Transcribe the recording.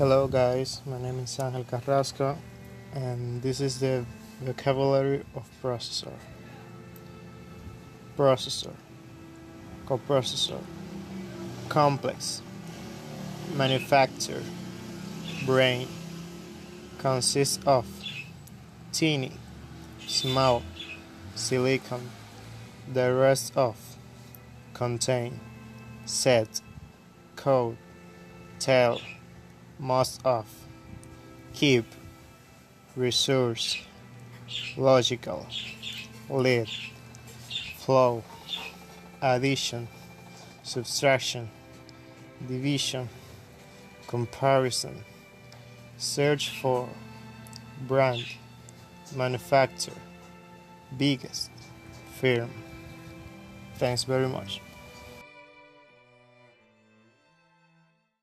Hello, guys. My name is Angel Carrasco, and this is the vocabulary of processor. Processor, coprocessor, complex, manufacture, brain, consists of teeny, small, silicon, the rest of, contain, set, code, tell most of, keep, resource, logical, lead, flow, addition, subtraction, division, comparison, search for, brand, manufacturer, biggest, firm. Thanks very much.